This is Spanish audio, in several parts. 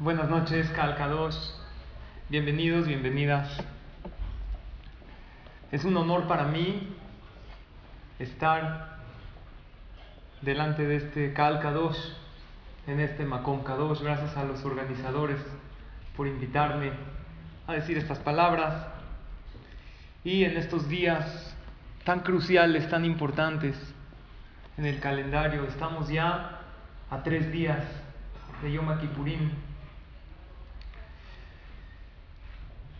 Buenas noches, Calcados. Bienvenidos, bienvenidas. Es un honor para mí estar delante de este Calcados, en este Macón Kadosh. Gracias a los organizadores por invitarme a decir estas palabras. Y en estos días tan cruciales, tan importantes en el calendario, estamos ya a tres días de Yom Kippurim.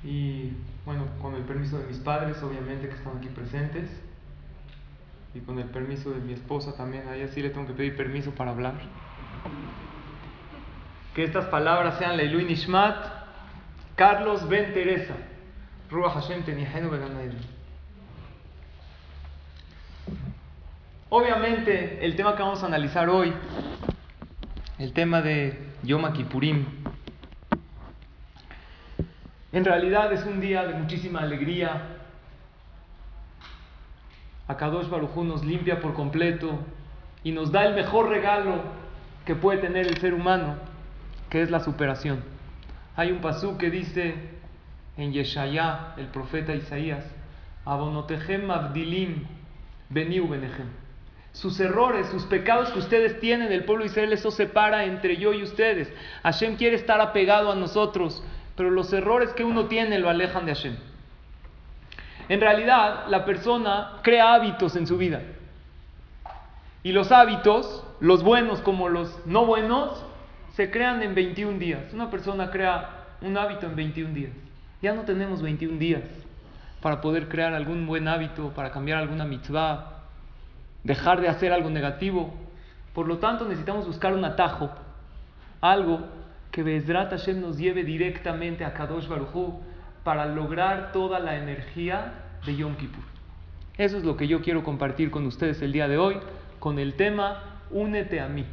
Y bueno, con el permiso de mis padres, obviamente que están aquí presentes, y con el permiso de mi esposa también, a ella sí le tengo que pedir permiso para hablar. Que estas palabras sean Leilu Nishmat, Carlos Ben Teresa, Ruach Hashem Tenihenu Obviamente, el tema que vamos a analizar hoy, el tema de Yom Kippurim, en realidad es un día de muchísima alegría. Akadosh Barujú nos limpia por completo y nos da el mejor regalo que puede tener el ser humano, que es la superación. Hay un pasú que dice en Yeshaya, el profeta Isaías, Abonotejem Abdilim Beniu Benejem. Sus errores, sus pecados que ustedes tienen, el pueblo de Israel, eso separa entre yo y ustedes. Hashem quiere estar apegado a nosotros pero los errores que uno tiene lo alejan de Hashem. En realidad, la persona crea hábitos en su vida. Y los hábitos, los buenos como los no buenos, se crean en 21 días. Una persona crea un hábito en 21 días. Ya no tenemos 21 días para poder crear algún buen hábito, para cambiar alguna mitzvah, dejar de hacer algo negativo. Por lo tanto, necesitamos buscar un atajo, algo que Bezrat Hashem nos lleve directamente a Kadosh Baruchu para lograr toda la energía de Yom Kippur. Eso es lo que yo quiero compartir con ustedes el día de hoy con el tema Únete a mí.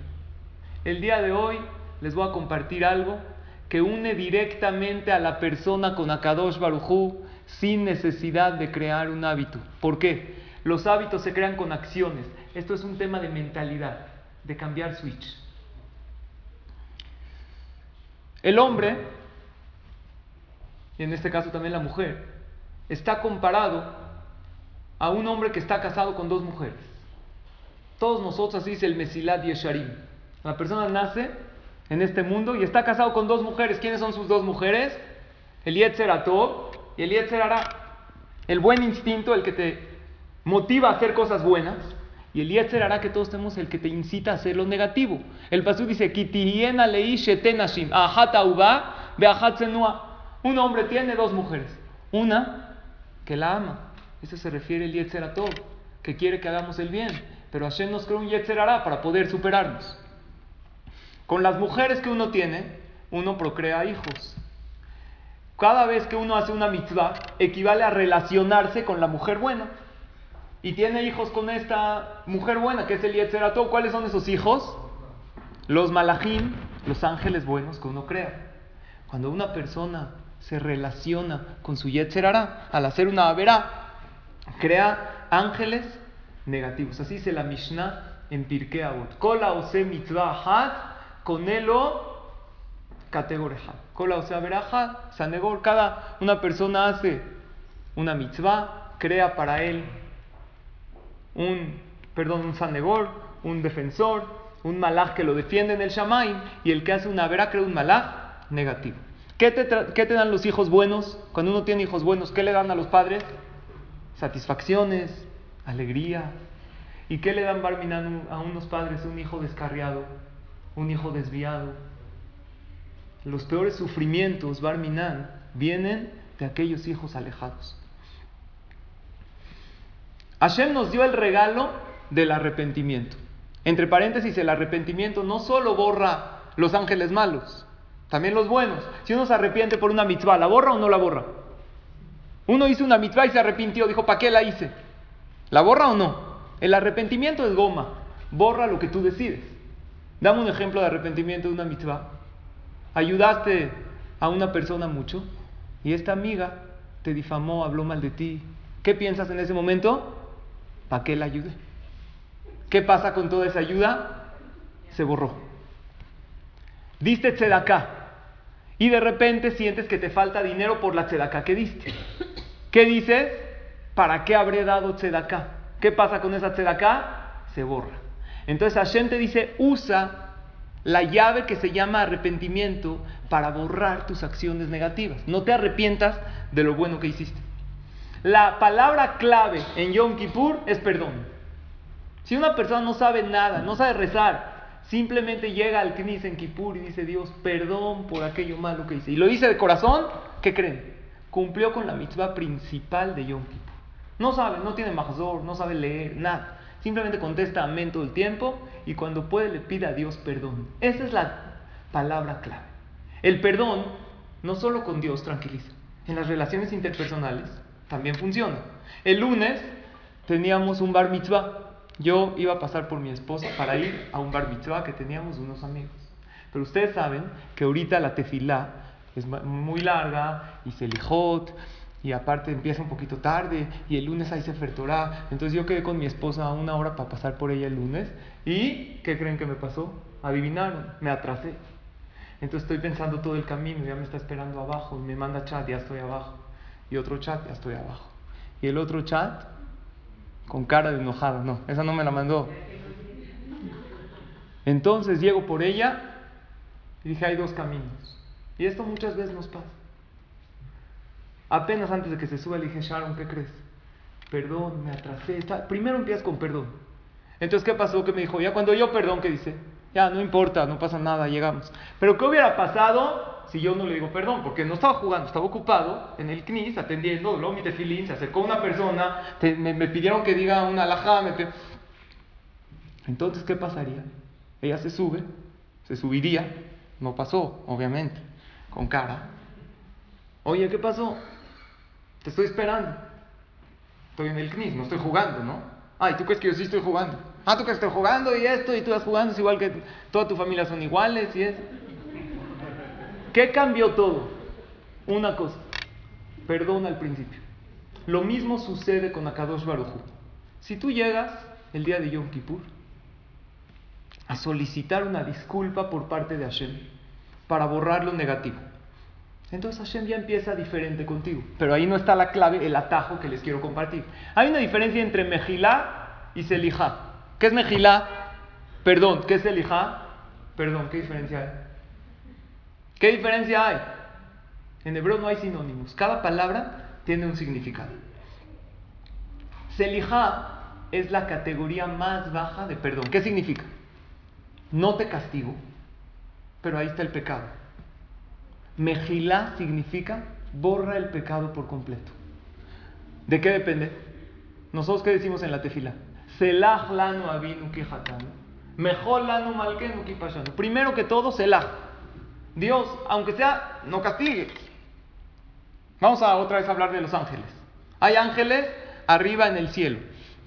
El día de hoy les voy a compartir algo que une directamente a la persona con Akadosh Baruchu sin necesidad de crear un hábito. ¿Por qué? Los hábitos se crean con acciones. Esto es un tema de mentalidad, de cambiar switch. El hombre, y en este caso también la mujer, está comparado a un hombre que está casado con dos mujeres. Todos nosotros, así dice el Mesilat Yesharim. La persona nace en este mundo y está casado con dos mujeres. ¿Quiénes son sus dos mujeres? El Yetzer Atov y el Yetzer Ara. El buen instinto, el que te motiva a hacer cosas buenas. Y el Yetzer hará que todos tenemos el que te incita a hacer lo negativo. El pasú dice, Un hombre tiene dos mujeres. Una que la ama. Eso se refiere el Yetzer a todo. Que quiere que hagamos el bien. Pero Hashem nos creó un Yetzer hará para poder superarnos. Con las mujeres que uno tiene, uno procrea hijos. Cada vez que uno hace una mitzvah, equivale a relacionarse con la mujer buena y tiene hijos con esta mujer buena, que es el Yetzerato. ¿Cuáles son esos hijos? Los malajim, los ángeles buenos que uno crea. Cuando una persona se relaciona con su Yetzerara, al hacer una avera, crea ángeles negativos. Así dice la Mishnah en Pirkei Avot. Kola ose mitzvah had, konelo categoreja. Kola ose averajat, sanegor. Cada una persona hace una mitzvah, crea para él un, perdón, un sanegor, un defensor, un malaj que lo defiende en el shamaim y el que hace una vera crea un malaj negativo. ¿Qué te, te, dan los hijos buenos? Cuando uno tiene hijos buenos, ¿qué le dan a los padres? Satisfacciones, alegrías. ¿Y qué le dan Barminan a unos padres? Un hijo descarriado, un hijo desviado. Los peores sufrimientos, Barminan, vienen de aquellos hijos alejados. Hashem nos dio el regalo del arrepentimiento. Entre paréntesis, el arrepentimiento no solo borra los ángeles malos, también los buenos. Si uno se arrepiente por una mitzvah, ¿la borra o no la borra? Uno hizo una mitzvah y se arrepintió, dijo, ¿para qué la hice? ¿La borra o no? El arrepentimiento es goma, borra lo que tú decides. Dame un ejemplo de arrepentimiento de una mitzvah. Ayudaste a una persona mucho y esta amiga te difamó, habló mal de ti. ¿Qué piensas en ese momento? ¿Para qué la ayude? ¿Qué pasa con toda esa ayuda? Se borró. Diste tzedaká. y de repente sientes que te falta dinero por la tzedaká que diste. ¿Qué dices? ¿Para qué habré dado tzedaká? ¿Qué pasa con esa tzedaká? Se borra. Entonces Hashem te dice, usa la llave que se llama arrepentimiento para borrar tus acciones negativas. No te arrepientas de lo bueno que hiciste. La palabra clave en Yom Kippur es perdón. Si una persona no sabe nada, no sabe rezar, simplemente llega al Knis en Kippur y dice, Dios, perdón por aquello malo que hice. Y lo dice de corazón, ¿qué creen? Cumplió con la mitzvah principal de Yom Kippur. No sabe, no tiene mahzor, no sabe leer, nada. Simplemente contesta amén todo el tiempo y cuando puede le pide a Dios perdón. Esa es la palabra clave. El perdón no solo con Dios tranquiliza, en las relaciones interpersonales también funciona. El lunes teníamos un bar mitzvah. Yo iba a pasar por mi esposa para ir a un bar mitzvah que teníamos unos amigos. Pero ustedes saben que ahorita la tefilá es muy larga y se lijot y aparte empieza un poquito tarde y el lunes hay Sefer Torah. Entonces yo quedé con mi esposa una hora para pasar por ella el lunes y ¿qué creen que me pasó? Adivinaron, me atrasé. Entonces estoy pensando todo el camino, ya me está esperando abajo, me manda chat, ya estoy abajo. Y otro chat, ya estoy abajo. Y el otro chat, con cara de enojada, no, esa no me la mandó. Entonces llego por ella y dije, hay dos caminos. Y esto muchas veces nos pasa. Apenas antes de que se suba le dije, Sharon, ¿qué crees? Perdón, me atrasé. Está... Primero empiezas con perdón. Entonces, ¿qué pasó? Que me dijo, ya cuando yo perdón, ¿qué dice? Ya, no importa, no pasa nada, llegamos. Pero ¿qué hubiera pasado si yo no le digo perdón? Porque no estaba jugando, estaba ocupado en el CNIS atendiendo, luego mi tefilín, se acercó una persona, me, pidieron que diga una alajá. Entonces, ¿qué pasaría? Ella se sube, se subiría, no pasó, obviamente, con cara. Oye, ¿qué pasó? Te estoy esperando. Estoy en el CNIS, no estoy jugando, ¿no? Ay, ¿tú crees que yo sí estoy jugando? Ah, tú que estoy jugando y esto y tú vas jugando, es igual que toda tu familia son iguales y es. ¿Qué cambió todo? Una cosa, perdón al principio. Lo mismo sucede con Akadosh Baruchu. Si tú llegas el día de Yom Kippur a solicitar una disculpa por parte de Hashem para borrar lo negativo, entonces Hashem ya empieza diferente contigo. Pero ahí no está la clave, el atajo que les quiero compartir. Hay una diferencia entre Mejilá y Selijá. ¿Qué es Mejilá? Perdón. ¿Qué es Selijá? Perdón. ¿Qué diferencia hay? ¿Qué diferencia hay? En hebreo no hay sinónimos. Cada palabra tiene un significado. Selijá es la categoría más baja de perdón. ¿Qué significa? No te castigo, pero ahí está el pecado Mejilá significa borra el pecado por completo. ¿De qué depende? Nosotros qué decimos en la tefila? Selah lanu avinu Mejor lanu malkenu Primero que todo, selah. Dios, aunque sea, no castigue. Vamos a otra vez a hablar de los ángeles. Hay ángeles arriba en el cielo.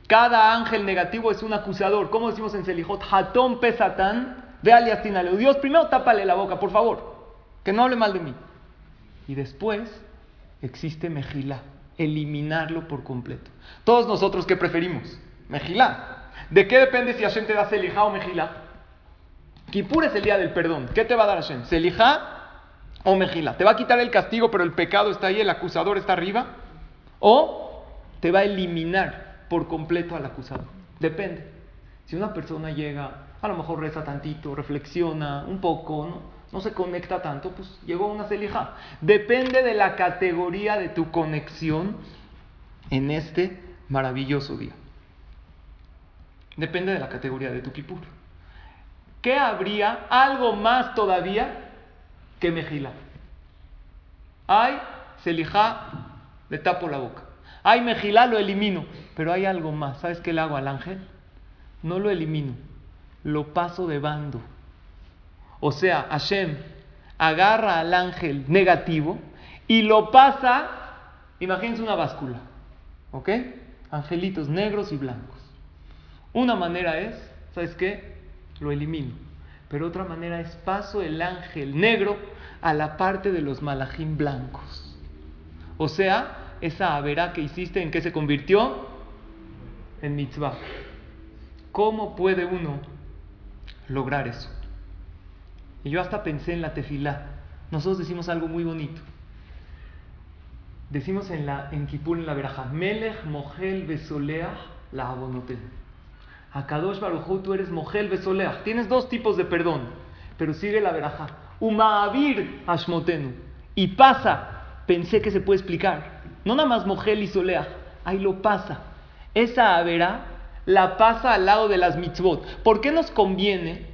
Cada ángel negativo es un acusador. ¿Cómo decimos en Selijot? Hatón pesatán. Ve alias Dios, primero tápale la boca, por favor que no hable mal de mí. Y después existe Mejilá, eliminarlo por completo. Todos nosotros, ¿qué preferimos? Mejilá. ¿De qué depende si Hashem te da Selijá o Mejilá? Kipur es el día del perdón. ¿Qué te va a dar Hashem? ¿Selijá o Mejilá? ¿Te va a quitar el castigo, pero el pecado está ahí, el acusador está arriba? ¿O te va a eliminar por completo al acusador? Depende. Si una persona llega, a lo mejor reza tantito, reflexiona un poco, ¿no? se conecta tanto, pues llegó una celija. Depende de la categoría de tu conexión en este maravilloso día. Depende de la categoría de tu kipur. ¿Qué habría algo más todavía que mejila? Hay celija, le tapo la boca. Hay mejila, lo elimino. Pero hay algo más. ¿Sabes qué le hago al ángel? No lo elimino, lo paso de bando. O sea, Hashem agarra al ángel negativo y lo pasa, imagínense una báscula, ¿ok? Angelitos negros y blancos. Una manera es, ¿sabes qué? Lo elimino. Pero otra manera es paso el ángel negro a la parte de los malajim blancos. O sea, esa averá que hiciste, ¿en qué se convirtió? En mitzvah. ¿Cómo puede uno lograr eso? Y yo hasta pensé en la tefilá. nosotros decimos algo muy bonito. Decimos en, la, en Kipur, en la veraja, Melech Mohel Besoleach la abonoten. Akadosh Baruj tú eres Mohel Besoleach. Tienes dos tipos de perdón, pero sigue la veraja. Umaavir Ashmotenu. Y pasa, pensé que se puede explicar. No nada más Mohel y Soleach, ahí lo pasa. Esa avera la pasa al lado de las mitzvot. ¿Por qué nos conviene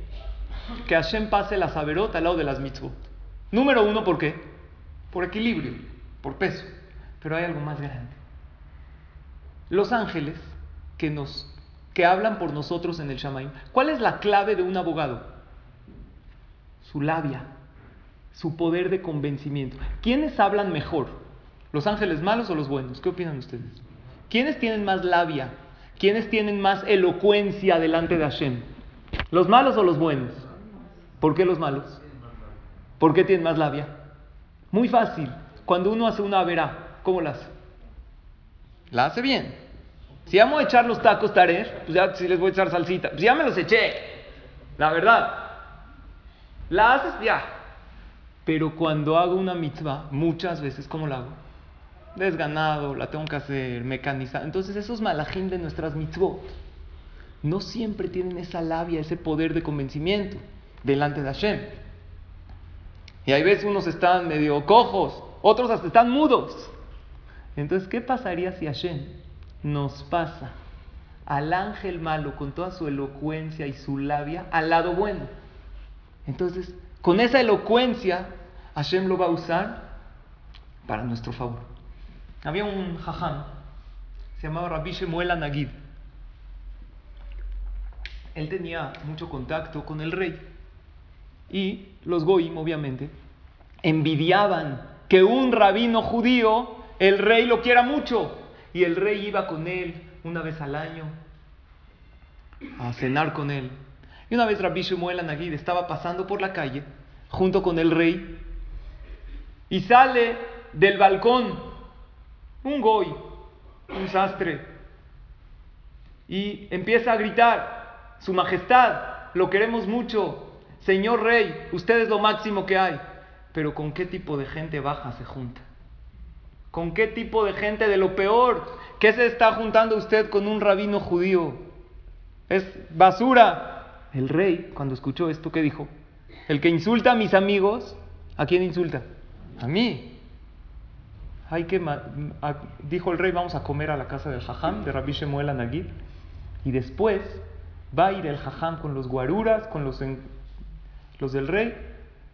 que Hashem pase la averot al lado de las mitzvot? Número uno, ¿por qué? Por equilibrio, por peso. Pero hay algo más grande. Los ángeles que nos que hablan por nosotros en el Shamaim. ¿Cuál es la clave de un abogado? Su labia, su poder de convencimiento. ¿Quiénes hablan mejor? ¿Los ángeles malos o los buenos? ¿Qué opinan ustedes? ¿Quiénes tienen más labia? ¿Quiénes tienen más elocuencia delante de Hashem? ¿Los malos o los buenos? ¿Por qué los malos? ¿Por qué tienen más labia? Muy fácil. Cuando uno hace una verá, ¿cómo la hace? La hace bien. Si vamos a echar los tacos tarer, pues ya si les voy a echar salsita, pues ya me los eché. La verdad. La haces ya. Pero cuando hago una mitzvah, muchas veces, ¿cómo la hago? Desganado, la tengo que hacer mecanizada. Entonces esos malajín de nuestras mitzvot no siempre tienen esa labia, ese poder de convencimiento delante de Hashem. Y hay veces unos están medio cojos, otros hasta están mudos. Entonces, ¿qué pasaría si Hashem nos pasa al ángel malo con toda su elocuencia y su labia al lado bueno? Entonces, con esa elocuencia, Hashem lo va a usar para nuestro favor. Había un jajam, se llamaba Rabbi Shemuel Anagid. Él tenía mucho contacto con el rey. Y los goim, obviamente, envidiaban que un rabino judío, el rey lo quiera mucho. Y el rey iba con él una vez al año a cenar con él. Y una vez Rabbi Shemuel Anagid estaba pasando por la calle junto con el rey y sale del balcón un goy, un sastre, y empieza a gritar, Su Majestad, lo queremos mucho, Señor Rey, usted es lo máximo que hay. Pero ¿con qué tipo de gente baja se junta? ¿Con qué tipo de gente de lo peor? ¿Qué se está juntando usted con un rabino judío? Es basura. El rey, cuando escuchó esto, ¿qué dijo? El que insulta a mis amigos, ¿a quién insulta? A mí. Que dijo el rey, vamos a comer a la casa del jajam, de Rabbi Shemuel Anagid. Y después va a ir el jajam con los guaruras, con los los del rey,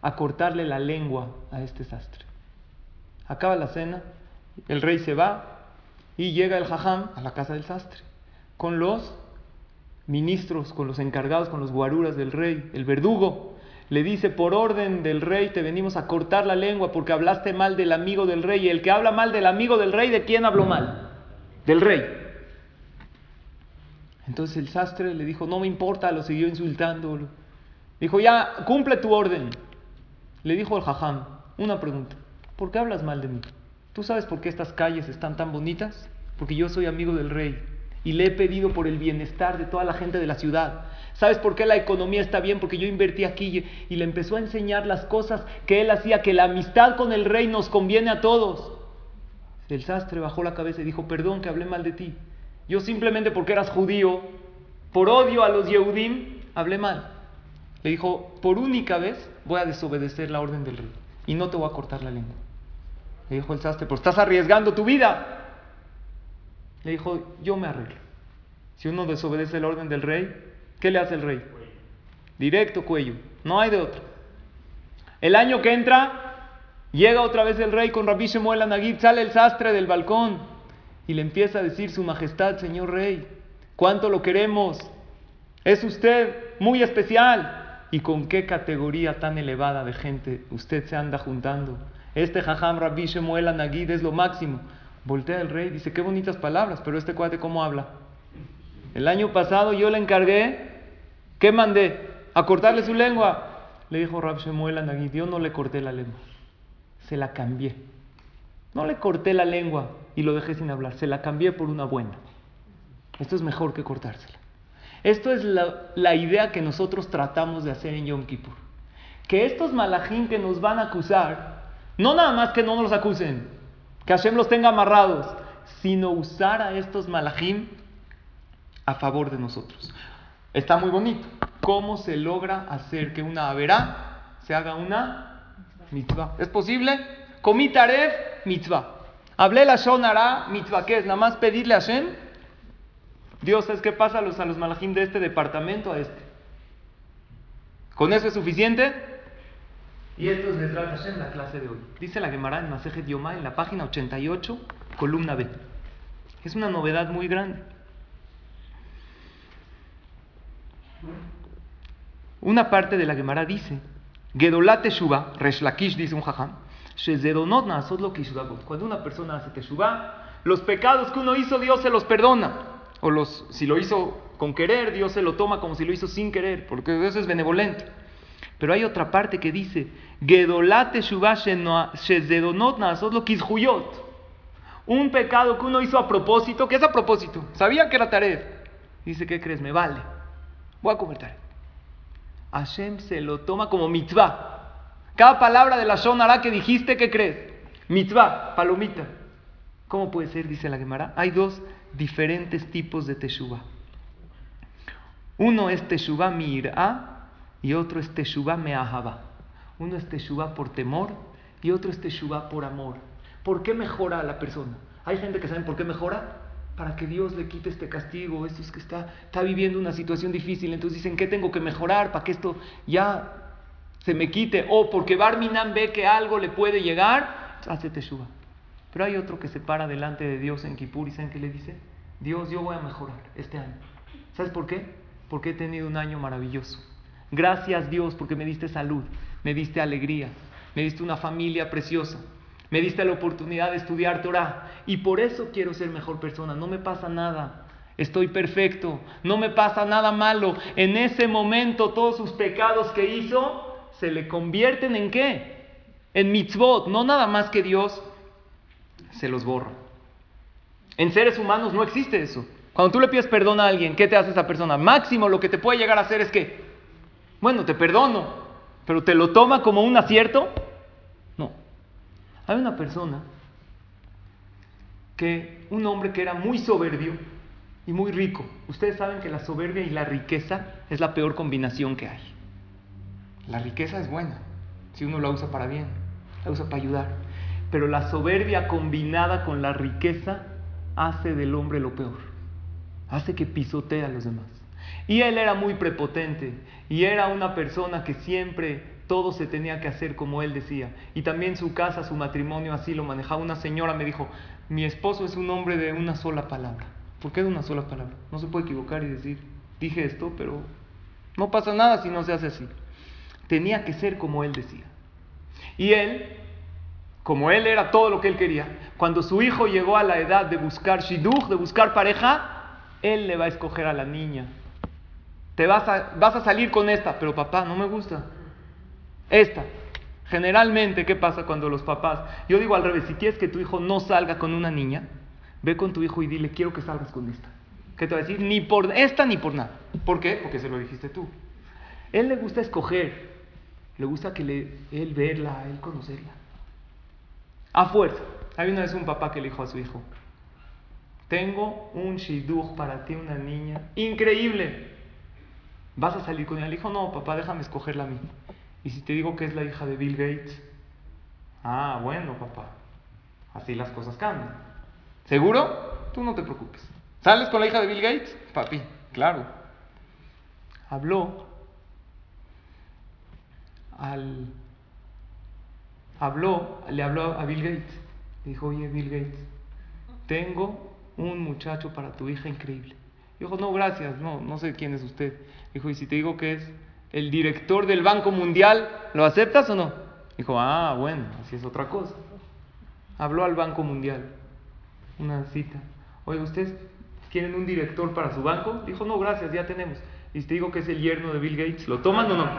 a cortarle la lengua a este sastre. Acaba la cena, el rey se va y llega el jajam a la casa del sastre con los ministros, con los encargados, con los guaruras del rey, el verdugo. Le dice, por orden del rey te venimos a cortar la lengua porque hablaste mal del amigo del rey. Y el que habla mal del amigo del rey, ¿de quién habló mal? Del rey. Entonces el sastre le dijo, no me importa, lo siguió insultando. Dijo, ya, cumple tu orden. Le dijo el jajam, una pregunta, ¿por qué hablas mal de mí? ¿Tú sabes por qué estas calles están tan bonitas? Porque yo soy amigo del rey y le he pedido por el bienestar de toda la gente de la ciudad. ¿Sabes por qué la economía está bien? Porque yo invertí aquí y le empezó a enseñar las cosas que él hacía, que la amistad con el rey nos conviene a todos. El sastre bajó la cabeza y dijo, perdón que hablé mal de ti. Yo simplemente porque eras judío, por odio a los Yehudim, hablé mal. Le dijo, por única vez voy a desobedecer la orden del rey y no te voy a cortar la lengua. Le dijo el sastre, pero estás arriesgando tu vida. Le dijo, yo me arreglo. Si uno desobedece la orden del rey, ¿qué le hace el rey? Directo cuello, no hay de otro. El año que entra, llega otra vez el rey con Rabbi Shemuel Anagid, sale el sastre del balcón y le empieza a decir, su majestad, señor rey, cuánto lo queremos, es usted muy especial y con qué categoría tan elevada de gente usted se anda juntando. Este jajam Rabbi Shemuel Anagid es lo máximo. Voltea el rey, dice, qué bonitas palabras, pero este cuate cómo habla. El año pasado yo le encargué, ¿qué mandé? A cortarle su lengua. Le dijo Rabbi Shemuel Anagid, yo no le corté la lengua, se la cambié. No le corté la lengua y lo dejé sin hablar, se la cambié por una buena. Esto es mejor que cortársela. Esto es la, idea que nosotros tratamos de hacer en Yom Kippur. que estos malajim que nos van a acusar, no nada más que no nos acusen, que Hashem los tenga amarrados, sino usar a estos malajim a favor de nosotros. Está muy bonito. ¿Cómo se logra hacer que una averá se haga una mitzvah? ¿Es posible? Comí taref, mitzvah. Hablé la shonara, mitzvah. ¿Qué es? Nada más pedirle a Hashem. Dios, ¿sabes qué pasa a los, a los malajim de este departamento a este? ¿Con eso es suficiente? Y esto es Mesrat Hashem, la clase de hoy. Dice la Gemara en Masejet Yomá, en la página 88, columna B. Es una novedad muy grande. Una parte de la Gemara dice, Gedolate Teshuva, Resh dice un jajam, cuando una persona hace Teshuvah, los pecados que uno hizo, Dios se los perdona. O los, si lo hizo con querer, Dios se lo toma como si lo hizo sin querer, porque Dios es benevolente. Pero hay otra parte que dice, Gedolate Un pecado que uno hizo a propósito, ¿qué es a propósito? Sabía que era Taref. Dice, ¿qué crees? Me vale. Voy a comer Taref. Hashem se lo toma como mitzvah. Cada palabra de la Shonara que dijiste, ¿qué crees? Mitzvah, palomita. ¿Cómo puede ser? Dice la Gemara. Hay dos diferentes tipos de teshuva. Uno es teshuva mir'a y otro es teshuva me'ahaba. Uno es teshuva por temor y otro es teshuva por amor. ¿Por qué mejora a la persona? Hay gente que sabe por qué mejora. Para que Dios le quite este castigo. Esto es que está, está viviendo una situación difícil. Entonces dicen, ¿qué tengo que mejorar para que esto ya se me quite, o porque Barminan ve que algo le puede llegar, hace teshuva. Pero hay otro que se para delante de Dios en Kippur y ¿saben qué le dice? Dios, yo voy a mejorar este año. ¿Sabes por qué? Porque he tenido un año maravilloso. Gracias Dios porque me diste salud, me diste alegría, me diste una familia preciosa, me diste la oportunidad de estudiar Torah y por eso quiero ser mejor persona. No me pasa nada, estoy perfecto, no me pasa nada malo. En ese momento todos sus pecados que hizo se le convierten en qué? En mitzvot, no nada más que Dios se los borra. En seres humanos no existe eso. Cuando tú le pides perdón a alguien, ¿qué te hace esa persona? Máximo lo que te puede llegar a hacer es que, bueno, te perdono, pero te lo toma como un acierto. No. Hay una persona que, un hombre que era muy soberbio y muy rico. Ustedes saben que la soberbia y la riqueza es la peor combinación que hay. La riqueza es buena, si uno la usa para bien, la usa para ayudar. Pero la soberbia combinada con la riqueza hace del hombre lo peor. Hace que pisotee a los demás. Y él era muy prepotente y era una persona que siempre todo se tenía que hacer como él decía. Y también su casa, su matrimonio así lo manejaba. Una señora me dijo, mi esposo es un hombre de una sola palabra. ¿Por qué de una sola palabra? No se puede equivocar y decir, dije esto, pero no pasa nada si no se hace así tenía que ser como él decía. Y él, como él era todo lo que él quería, cuando su hijo llegó a la edad de buscar shidduch, de buscar pareja, él le va a escoger a la niña. Te vas a, vas a salir con esta, pero papá, no me gusta. Esta. Generalmente, ¿qué pasa cuando los papás? Yo digo al revés, si quieres que tu hijo no salga con una niña, ve con tu hijo y dile, quiero que salgas con esta. ¿Qué te va a decir? Ni por esta ni por nada. ¿Por qué? Porque se lo dijiste tú. Él le gusta escoger. Le gusta que le, él verla, él conocerla. A fuerza. Hay una vez un papá que le dijo a su hijo, tengo un shidduch para ti, una niña, increíble. ¿Vas a salir con ella? Le dijo, no, papá, déjame escogerla a mí. Y si te digo que es la hija de Bill Gates, ah, bueno, papá, así las cosas cambian. ¿Seguro? Tú no te preocupes. ¿Sales con la hija de Bill Gates? Papi, claro. Habló al, habló, le habló a Bill Gates. dijo, oye, Bill Gates, tengo un muchacho para tu hija increíble. Dijo, no, gracias, no, no sé quién es usted. Dijo, y si te digo que es el director del Banco Mundial, ¿lo aceptas o no? Dijo, ah, bueno, así es otra cosa. Habló al Banco Mundial, una cita. Oye, ¿ustedes quieren un director para su banco? Dijo, no, gracias, ya tenemos. Y si te digo que es el yerno de Bill Gates, ¿lo toman o no?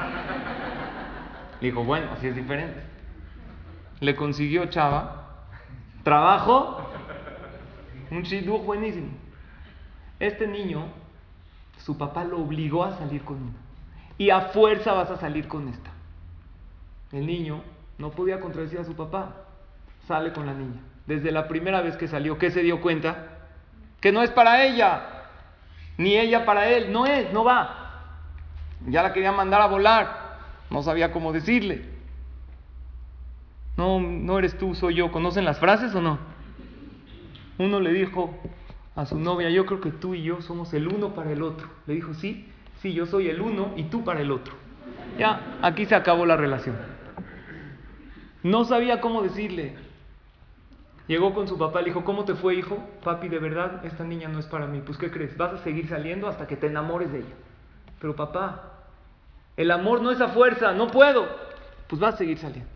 dijo, bueno, así es diferente. Le consiguió Chava, trabajo, un shidduch buenísimo. Este niño, su papá lo obligó a salir con uno. Y a fuerza vas a salir con esta. El niño no podía contradecir a su papá. Sale con la niña. Desde la primera vez que salió, ¿qué se dio cuenta? Que no es para ella, ni ella para él. No es, no va. Ya la quería mandar a volar. No sabía cómo decirle. No, no eres tú, soy yo. ¿Conocen las frases o no? Uno le dijo a su novia, yo creo que tú y yo somos el uno para el otro. Le dijo, sí, sí, yo soy el uno y tú para el otro. Ya, aquí se acabó la relación. No sabía cómo decirle. Llegó con su papá, le dijo, ¿cómo te fue, hijo? Papi, de verdad, esta niña no es para mí. Pues, ¿qué crees? Vas a seguir saliendo hasta que te enamores de ella. Pero, papá, el amor no es a fuerza, no puedo. Pues vas a seguir saliendo.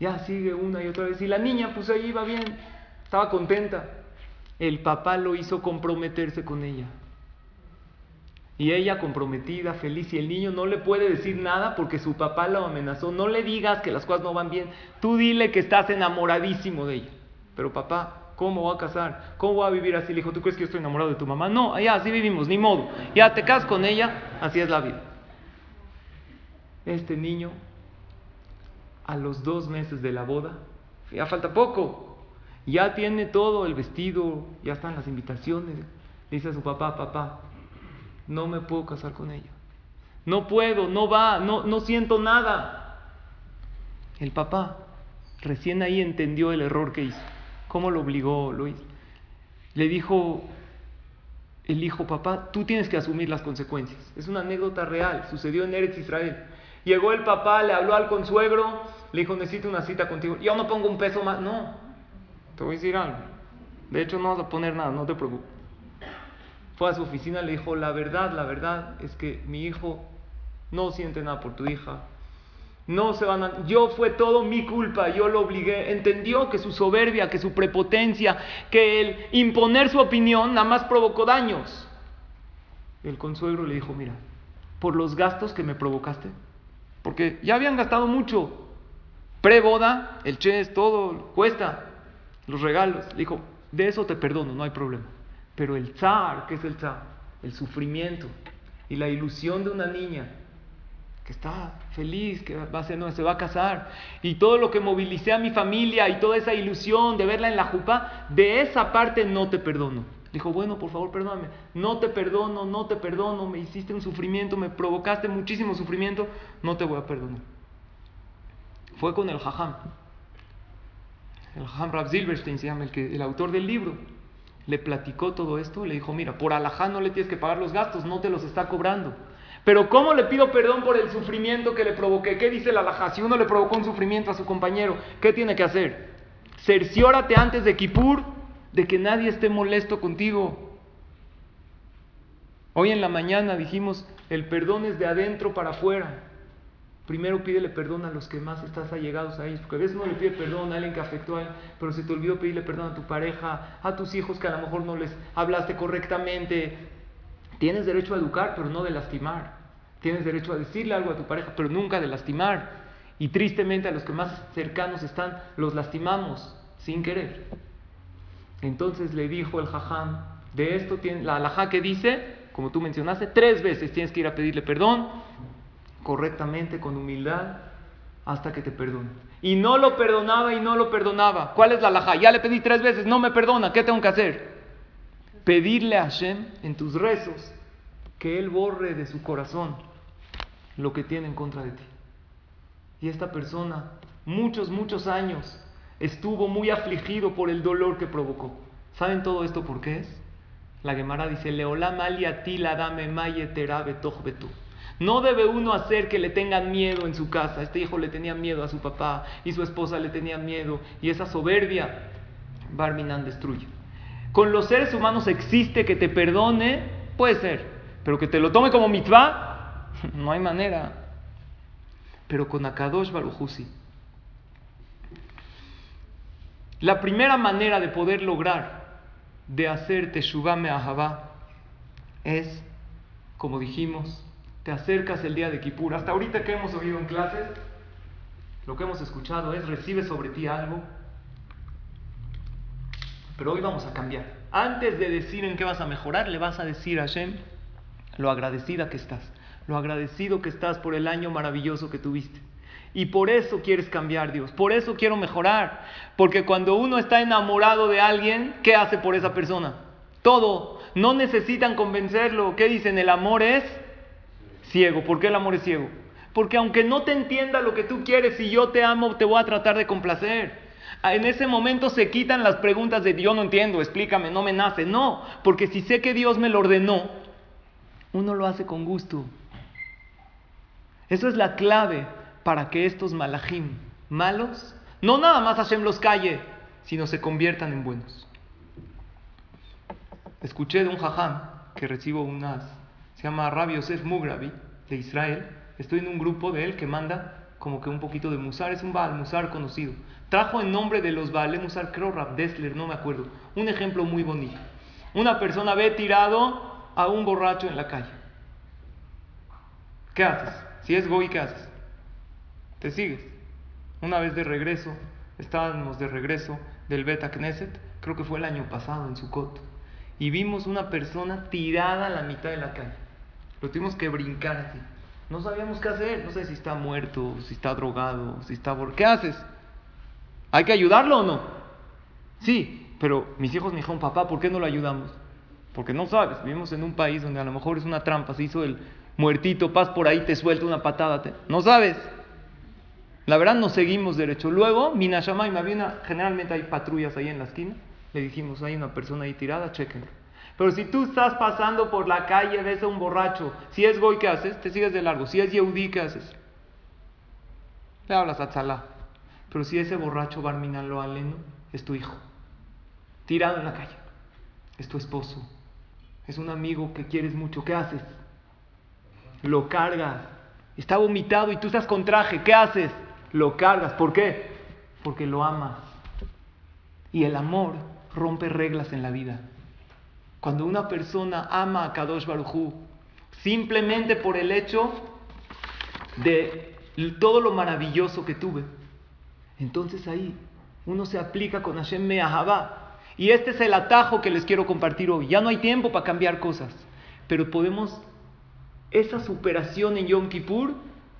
Ya sigue una y otra vez. Y la niña, pues ahí iba bien, estaba contenta. El papá lo hizo comprometerse con ella. Y ella comprometida, feliz, y el niño no le puede decir nada porque su papá lo amenazó. No le digas que las cosas no van bien. Tú dile que estás enamoradísimo de ella. Pero papá, ¿cómo va a casar? ¿Cómo va a vivir así? Le dijo, ¿tú crees que yo estoy enamorado de tu mamá? No, ya así vivimos, ni modo. Ya te casas con ella, así es la vida. Este niño, a los dos meses de la boda, ya falta poco, ya tiene todo el vestido, ya están las invitaciones. Dice a su papá, papá, no me puedo casar con ella. No puedo, no va, no, no siento nada. El papá recién ahí entendió el error que hizo. ¿Cómo lo obligó Luis? Le dijo el hijo, papá, tú tienes que asumir las consecuencias. Es una anécdota real, sucedió en Eretz Israel. Llegó el papá, le habló al consuegro, le dijo, necesito una cita contigo. Yo no pongo un peso más. No, te voy a decir algo. De hecho, no vas a poner nada, no te preocupes. Fue a su oficina, le dijo, la verdad, la verdad es que mi hijo no siente nada por tu hija. No se van a... Yo fue todo mi culpa, yo lo obligué. Entendió que su soberbia, que su prepotencia, que el imponer su opinión nada más provocó daños. El consuegro le dijo, mira, por los gastos que me provocaste, porque ya habían gastado mucho. Pre-boda, el ches, todo, cuesta. Los regalos. Le dijo, de eso te perdono, no hay problema. Pero el zar, ¿qué es el zar? El sufrimiento y la ilusión de una niña que está feliz, que va a ser, se va a casar, y todo lo que movilicé a mi familia y toda esa ilusión de verla en la jupa, de esa parte no te perdono. Dijo, bueno, por favor, perdóname. No te perdono, no te perdono, me hiciste un sufrimiento, me provocaste muchísimo sufrimiento, no te voy a perdonar. Fue con el Jajam. El Silverstein se llama el, el autor del libro. Le platicó todo esto, le dijo, mira, por alajá no le tienes que pagar los gastos, no te los está cobrando. Pero ¿cómo le pido perdón por el sufrimiento que le provoqué? ¿Qué dice la alajá? Si uno le provocó un sufrimiento a su compañero, ¿qué tiene que hacer? Cerciórate antes de Kippur de que nadie esté molesto contigo. Hoy en la mañana dijimos, el perdón es de adentro para afuera. Primero pídele perdón a los que más estás allegados a ellos, porque a veces uno le pide perdón a alguien que afectó a él, pero se te olvidó pedirle perdón a tu pareja, a tus hijos que a lo mejor no les hablaste correctamente. Tienes derecho a educar, pero no de lastimar. Tienes derecho a decirle algo a tu pareja, pero nunca de lastimar. Y tristemente a los que más cercanos están, los lastimamos sin querer. Entonces le dijo el jajam, de esto tiene la alajá que dice, como tú mencionaste, tres veces tienes que ir a pedirle perdón, correctamente, con humildad, hasta que te perdone. Y no lo perdonaba y no lo perdonaba. ¿Cuál es la alajá? Ya le pedí tres veces, no me perdona, ¿qué tengo que hacer? Pedirle a Hashem en tus rezos que Él borre de su corazón lo que tiene en contra de ti. Y esta persona, muchos, muchos años, estuvo muy afligido por el dolor que provocó. ¿Saben todo esto por qué es? La Gemara dice, Leolam la dame maye betu. No debe uno hacer que le tengan miedo en su casa. Este hijo le tenía miedo a su papá y su esposa le tenía miedo. Y esa soberbia, Barminan destruye. Con los seres humanos existe que te perdone, puede ser, pero que te lo tome como mitzvah, no hay manera. Pero con Akadosh Barujusi, la primera manera de poder lograr de hacer Teshuvah Me'ahavá es, como dijimos, te acercas el día de Kippur. Hasta ahorita que hemos oído en clases, lo que hemos escuchado es recibe sobre ti algo. Pero hoy vamos a cambiar. Antes de decir en qué vas a mejorar, le vas a decir a Hashem lo agradecida que estás, lo agradecido que estás por el año maravilloso que tuviste. Y por eso quieres cambiar, Dios. Por eso quiero mejorar. Porque cuando uno está enamorado de alguien, ¿qué hace por esa persona? Todo. No necesitan convencerlo. ¿Qué dicen? El amor es ciego. ¿Por qué el amor es ciego? Porque aunque no te entienda lo que tú quieres, si yo te amo, te voy a tratar de complacer. En ese momento se quitan las preguntas de yo no entiendo, explícame, no me nace. No, porque si sé que Dios me lo ordenó, uno lo hace con gusto. Eso es la clave para que estos malajim malos, no nada más Hashem los calle, sino se conviertan en buenos. Escuché de un jajam que recibo unas, se llama Rabbi Yosef Mugrabi, de Israel. Estoy en un grupo de él que manda como que un poquito de Musar, es un Baal Musar conocido. Trajo en nombre de los Baal Musar, creo Rab Dessler, no me acuerdo, un ejemplo muy bonito. Una persona ve tirado a un borracho en la calle. ¿Qué haces? Si es Goy, ¿qué haces? Te sigues. Una vez de regreso, estábamos de regreso del Beta Knesset, creo que fue el año pasado en Sukkot, y vimos una persona tirada a la mitad de la calle. Lo tuvimos que brincar así. No sabíamos qué hacer. No sé si está muerto, si está drogado, si está... ¿Qué haces? ¿Hay que ayudarlo o no? Sí, pero mis hijos me dijeron, papá, ¿por qué no lo ayudamos? Porque no sabes, vivimos en un país donde a lo mejor es una trampa, se hizo el muertito, paz por ahí, te suelta una patada, no sabes. La verdad nos seguimos derecho. Luego, Minashama y Mavina, generalmente hay patrullas ahí en la esquina, le dijimos, hay una persona ahí tirada, chequen. Pero si tú estás pasando por la calle, ves a un borracho, si es Goy, ¿qué haces? Te sigues de largo. Si es Yehudi, ¿qué haces? Le hablas a Tzalá. Pero si ese borracho Barminan lo aleno, es tu hijo. Tirado en la calle. Es tu esposo. Es un amigo que quieres mucho. ¿Qué haces? Lo cargas. Está vomitado y tú estás con traje. ¿Qué haces? Lo cargas. ¿Por qué? Porque lo amas. Y el amor rompe reglas en la vida. Cuando una persona ama a Kadosh Barujú, simplemente por el hecho de todo lo maravilloso que tuve, entonces ahí uno se aplica con Hashem Me'ahavá. Y este es el atajo que les quiero compartir hoy. Ya no hay tiempo para cambiar cosas, pero podemos esa superación en Yom Kippur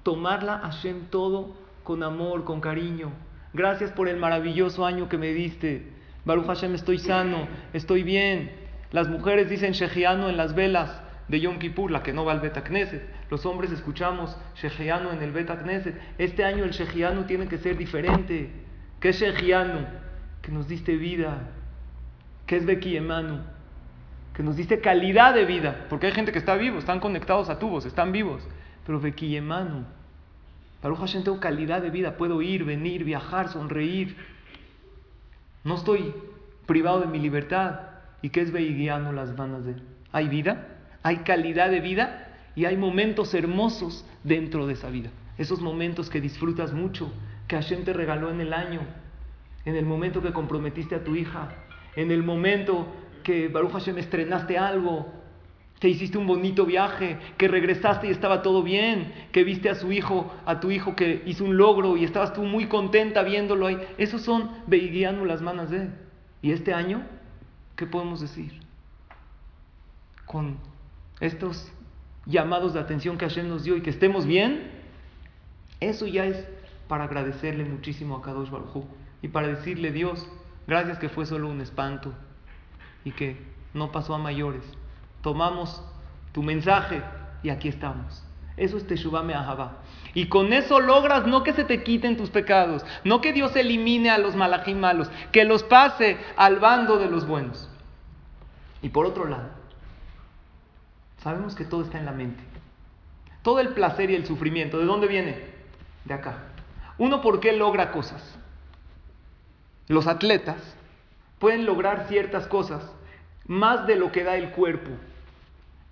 tomarla Hashem todo con amor, con cariño. Gracias por el maravilloso año que me diste. Baruch Hashem, estoy sano, estoy bien. Las mujeres dicen Shejiano en las velas de Yom Kippur, la que no va al Bet. Los hombres escuchamos Shejiano en el Bet Knesset. Este año el Shejiano tiene que ser diferente. ¿Qué es Shejiano? Que nos diste vida. ¿Qué es Emanu? Que nos diste calidad de vida. Porque hay gente que está vivo, están conectados a tubos, están vivos. Pero Bekiyemanu. Baruch Hashem tengo calidad de vida. Puedo ir, venir, viajar, sonreír. No estoy privado de mi libertad. ¿Y qué es Beigiano las vanas de? Hay vida, hay calidad de vida y hay momentos hermosos dentro de esa vida. Esos momentos que disfrutas mucho, que Hashem te regaló en el año, en el momento que comprometiste a tu hija, en el momento que Baruch Hashem estrenaste algo, que hiciste un bonito viaje, que regresaste y estaba todo bien, que viste a su hijo, a tu hijo que hizo un logro y estabas tú muy contenta viéndolo ahí. Esos son Beigiano las manos de. Y este año ¿qué podemos decir? Con estos llamados de atención que Hashem nos dio y que estemos bien, eso ya es para agradecerle muchísimo a Kadosh Baruj y para decirle Dios, gracias que fue solo un espanto y que no pasó a mayores. Tomamos tu mensaje y aquí estamos. Eso es Teshuvah Me'ahava. Y con eso logras no que se te quiten tus pecados, no que Dios elimine a los malajim malos, que los pase al bando de los buenos. Y por otro lado, sabemos que todo está en la mente. Todo el placer y el sufrimiento, ¿de dónde viene? De acá. Uno, ¿por qué logra cosas? Los atletas pueden lograr ciertas cosas más de lo que da el cuerpo.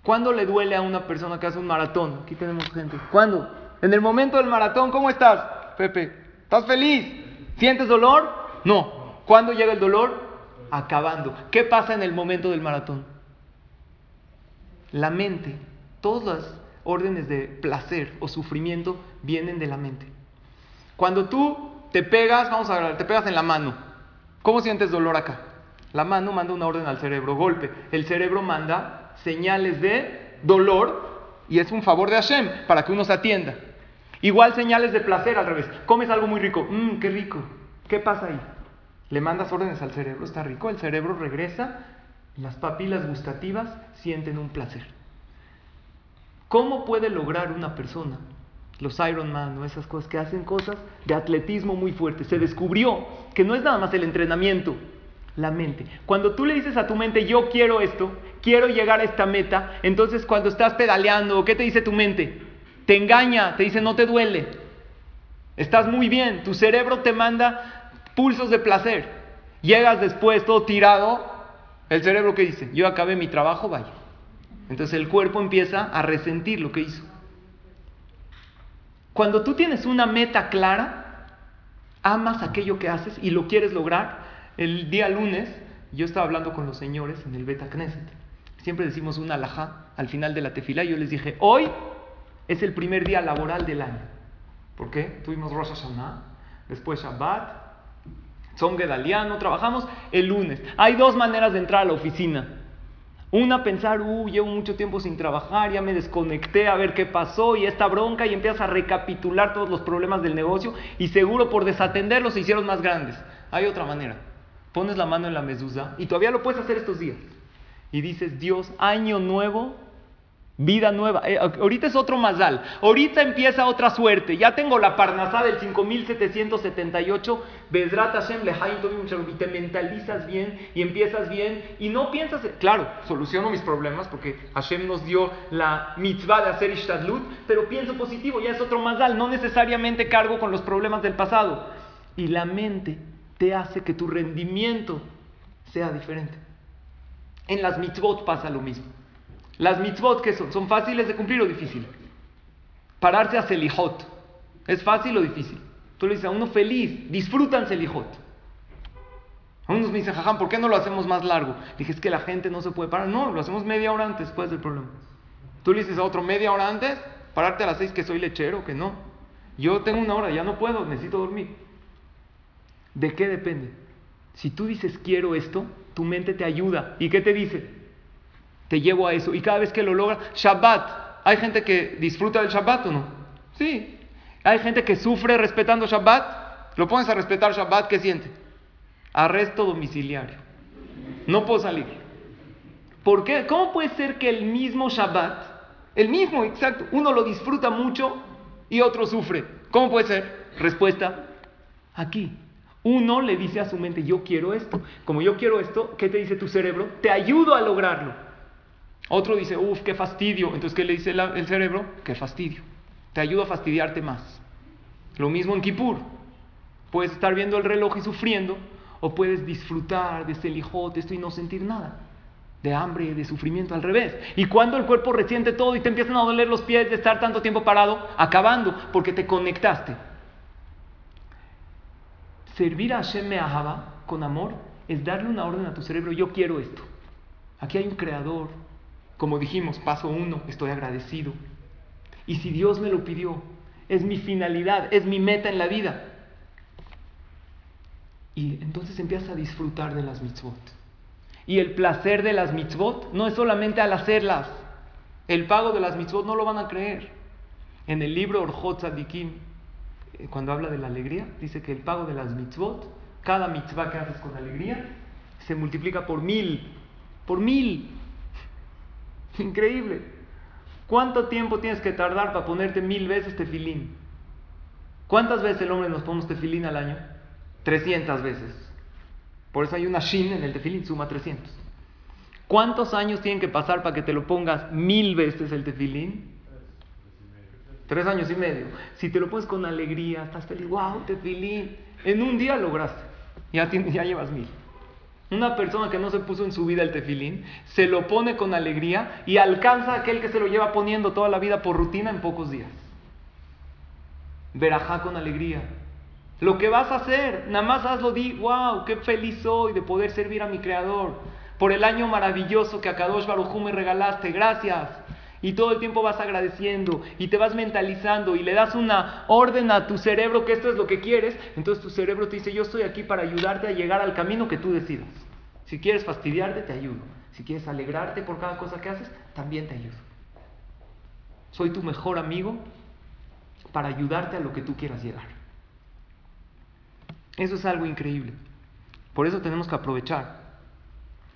¿Cuándo le duele a una persona que hace un maratón? Aquí tenemos gente. ¿Cuándo? En el momento del maratón, ¿cómo estás, Pepe? ¿Estás feliz? ¿Sientes dolor? No. ¿Cuándo llega el dolor? Acabando. ¿Qué pasa en el momento del maratón? La mente, todas órdenes de placer o sufrimiento vienen de la mente. Cuando tú te pegas, vamos a ver, te pegas en la mano. ¿Cómo sientes dolor acá? La mano manda una orden al cerebro, golpe. El cerebro manda señales de dolor y es un favor de Hashem para que uno se atienda. Igual señales de placer al revés. Comes algo muy rico. Mmm, qué rico. ¿Qué pasa ahí? Le mandas órdenes al cerebro, está rico, el cerebro regresa, las papilas gustativas sienten un placer. ¿Cómo puede lograr una persona, los Ironman o esas cosas, que hacen cosas de atletismo muy fuertes? Se descubrió que no es nada más el entrenamiento, la mente. Cuando tú le dices a tu mente, yo quiero esto, quiero llegar a esta meta, entonces cuando estás pedaleando, ¿qué te dice tu mente? Te engaña, te dice, no te duele. Estás muy bien, tu cerebro te manda pulsos de placer. Llegas después todo tirado, el cerebro que dice, yo acabé mi trabajo, vaya. Entonces el cuerpo empieza a resentir lo que hizo. Cuando tú tienes una meta clara, amas aquello que haces y lo quieres lograr, el día lunes yo estaba hablando con los señores en el Beta Knesset. Siempre decimos una alajá al final de la tefila yo les dije, hoy es el primer día laboral del año. ¿Por qué? Tuvimos Rosh Hashanah, después Shabbat, Tzom Gedaliano, trabajamos el lunes. Hay dos maneras de entrar a la oficina. Una, pensar, uh, llevo mucho tiempo sin trabajar, ya me desconecté a ver qué pasó y esta bronca y empiezas a recapitular todos los problemas del negocio y seguro por desatenderlos se hicieron más grandes. Hay otra manera. Pones la mano en la mezuzá y todavía lo puedes hacer estos días. Y dices, Dios, año nuevo, Vida nueva. Eh, ahorita es otro mazal. Ahorita empieza otra suerte. Ya tengo la parnasá del 5778. Bezrat Hashem y te mentalizas bien y empiezas bien. Y no piensas, claro, soluciono mis problemas porque Hashem nos dio la mitzvah de hacer ishtadlut. Pero pienso positivo, ya es otro mazal. No necesariamente cargo con los problemas del pasado. Y la mente te hace que tu rendimiento sea diferente. En las mitzvot pasa lo mismo. Las mitzvot, ¿qué son? ¿Son fáciles de cumplir o difíciles? Pararse a Selijot. ¿Es fácil o difícil? Tú le dices a uno feliz, disfrutan Selijot. A unos me dicen, jajam, ¿por qué no lo hacemos más largo? dije, es que la gente no se puede parar. No, lo hacemos media hora antes, ¿cuál es el problema? Tú le dices a otro media hora antes, pararte a las seis que soy lechero, que no. Yo tengo una hora, ya no puedo, necesito dormir. ¿De qué depende? Si tú dices quiero esto, tu mente te ayuda. ¿Y qué te dice? Te llevo a eso. Y cada vez que lo logra, Shabbat. ¿Hay gente que disfruta del Shabbat o no? Sí. Hay gente que sufre respetando Shabbat. Lo pones a respetar Shabbat, ¿qué siente? Arresto domiciliario. No puedo salir. ¿Por qué? ¿Cómo puede ser que el mismo Shabbat, el mismo, exacto, uno lo disfruta mucho y otro sufre? ¿Cómo puede ser? Respuesta, aquí. Uno le dice a su mente, yo quiero esto. Como yo quiero esto, ¿qué te dice tu cerebro? Te ayudo a lograrlo. Otro dice, uff, qué fastidio. Entonces, ¿qué le dice el cerebro? Qué fastidio. Te ayuda a fastidiarte más. Lo mismo en Kippur. Puedes estar viendo el reloj y sufriendo, o puedes disfrutar de ese lijote, esto y no sentir nada. De hambre, de sufrimiento, al revés. Y cuando el cuerpo resiente todo y te empiezan a doler los pies de estar tanto tiempo parado, acabando, porque te conectaste. Servir a Hashem Me'ahaba con amor es darle una orden a tu cerebro, yo quiero esto. Aquí hay un creador, como dijimos, paso uno, estoy agradecido. Y si Dios me lo pidió, es mi finalidad, es mi meta en la vida. Y entonces empiezas a disfrutar de las mitzvot. Y el placer de las mitzvot no es solamente al hacerlas. El pago de las mitzvot no lo van a creer. En el libro Orjot Tzadikim, eh, cuando habla de la alegría, dice que el pago de las mitzvot, cada mitzvah que haces con alegría, se multiplica por mil. Por mil. Increíble. ¿Cuánto tiempo tienes que tardar para ponerte mil veces tefilín? ¿Cuántas veces el hombre nos ponemos tefilín al año? 300 veces. Por eso hay una shin en el tefilín, suma 300. ¿Cuántos años tienen que pasar para que te lo pongas mil veces el tefilín? Tres años y medio. Si te lo pones con alegría, estás feliz, wow, tefilín. En un día lograste. Ya, ya llevas mil. Una persona que no se puso en su vida el tefilín, se lo pone con alegría y alcanza a aquel que se lo lleva poniendo toda la vida por rutina en pocos días. Verajá con alegría. Lo que vas a hacer, nada más hazlo, di, wow, qué feliz soy de poder servir a mi Creador. Por el año maravilloso que a Kadosh Barujú me regalaste, gracias. Y todo el tiempo vas agradeciendo y te vas mentalizando y le das una orden a tu cerebro que esto es lo que quieres. Entonces tu cerebro te dice, yo estoy aquí para ayudarte a llegar al camino que tú decidas. Si quieres fastidiarte, te ayudo. Si quieres alegrarte por cada cosa que haces, también te ayudo. Soy tu mejor amigo para ayudarte a lo que tú quieras llegar. Eso es algo increíble. Por eso tenemos que aprovechar